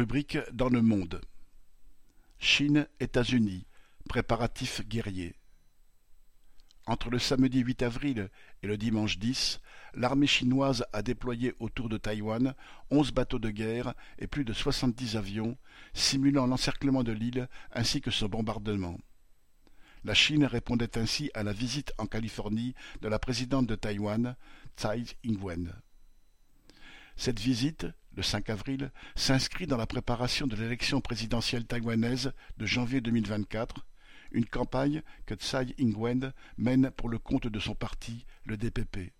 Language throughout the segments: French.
Rubrique dans le monde. Chine, États-Unis. Préparatifs guerriers. Entre le samedi 8 avril et le dimanche 10, l'armée chinoise a déployé autour de Taïwan onze bateaux de guerre et plus de soixante-dix avions, simulant l'encerclement de l'île ainsi que son bombardement. La Chine répondait ainsi à la visite en Californie de la présidente de Taïwan, Tsai Ing-wen. Cette visite, le 5 avril, s'inscrit dans la préparation de l'élection présidentielle taïwanaise de janvier 2024, une campagne que Tsai Ing-wen mène pour le compte de son parti, le DPP.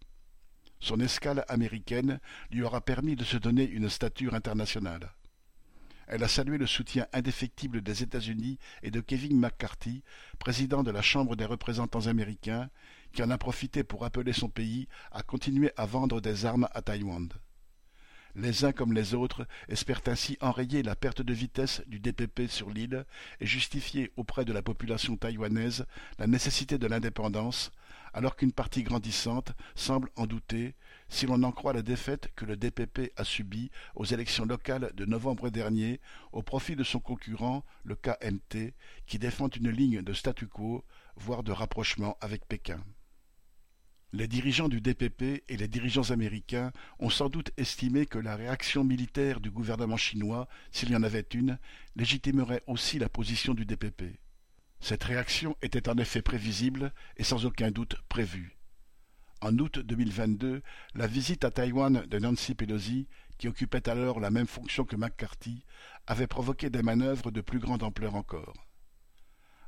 Son escale américaine lui aura permis de se donner une stature internationale. Elle a salué le soutien indéfectible des États-Unis et de Kevin McCarthy, président de la Chambre des représentants américains, qui en a profité pour appeler son pays à continuer à vendre des armes à Taïwan. Les uns comme les autres espèrent ainsi enrayer la perte de vitesse du DPP sur l'île et justifier auprès de la population taïwanaise la nécessité de l'indépendance, alors qu'une partie grandissante semble en douter, si l'on en croit la défaite que le DPP a subie aux élections locales de novembre dernier au profit de son concurrent, le KMT, qui défend une ligne de statu quo, voire de rapprochement avec Pékin. Les dirigeants du DPP et les dirigeants américains ont sans doute estimé que la réaction militaire du gouvernement chinois, s'il y en avait une, légitimerait aussi la position du DPP. Cette réaction était en effet prévisible et sans aucun doute prévue. En août 2022, la visite à Taïwan de Nancy Pelosi, qui occupait alors la même fonction que McCarthy, avait provoqué des manœuvres de plus grande ampleur encore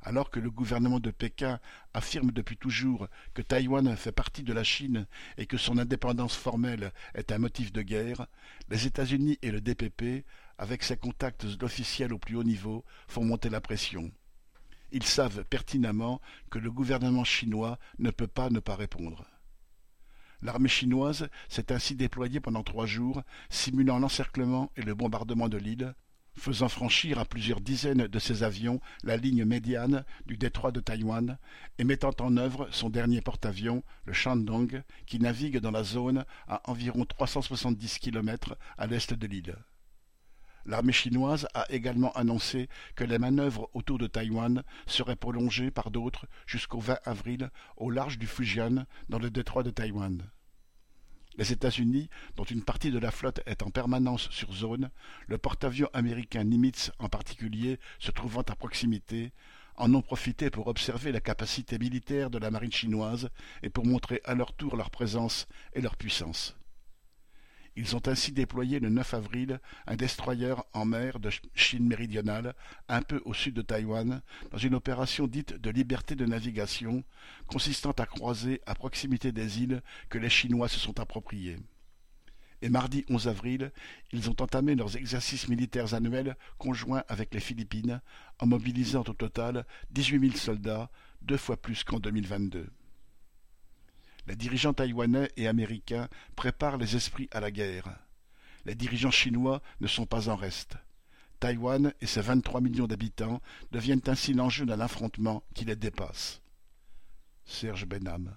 alors que le gouvernement de Pékin affirme depuis toujours que Taïwan fait partie de la Chine et que son indépendance formelle est un motif de guerre, les États-Unis et le DPP, avec ses contacts officiels au plus haut niveau, font monter la pression. Ils savent pertinemment que le gouvernement chinois ne peut pas ne pas répondre. L'armée chinoise s'est ainsi déployée pendant trois jours, simulant l'encerclement et le bombardement de l'île, faisant franchir à plusieurs dizaines de ses avions la ligne médiane du détroit de Taïwan et mettant en œuvre son dernier porte-avions, le Shandong, qui navigue dans la zone à environ 370 kilomètres à l'est de l'île. L'armée chinoise a également annoncé que les manœuvres autour de Taïwan seraient prolongées par d'autres jusqu'au 20 avril au large du Fujian dans le détroit de Taïwan. Les États-Unis, dont une partie de la flotte est en permanence sur zone, le porte-avions américain Nimitz en particulier se trouvant à proximité, en ont profité pour observer la capacité militaire de la marine chinoise et pour montrer à leur tour leur présence et leur puissance. Ils ont ainsi déployé le 9 avril un destroyer en mer de Chine méridionale, un peu au sud de Taïwan, dans une opération dite de liberté de navigation, consistant à croiser à proximité des îles que les Chinois se sont appropriées. Et mardi 11 avril, ils ont entamé leurs exercices militaires annuels conjoints avec les Philippines, en mobilisant au total dix-huit mille soldats, deux fois plus qu'en 2022. Les dirigeants taïwanais et américains préparent les esprits à la guerre. Les dirigeants chinois ne sont pas en reste. Taïwan et ses 23 millions d'habitants deviennent ainsi l'enjeu d'un affrontement qui les dépasse. Serge Benham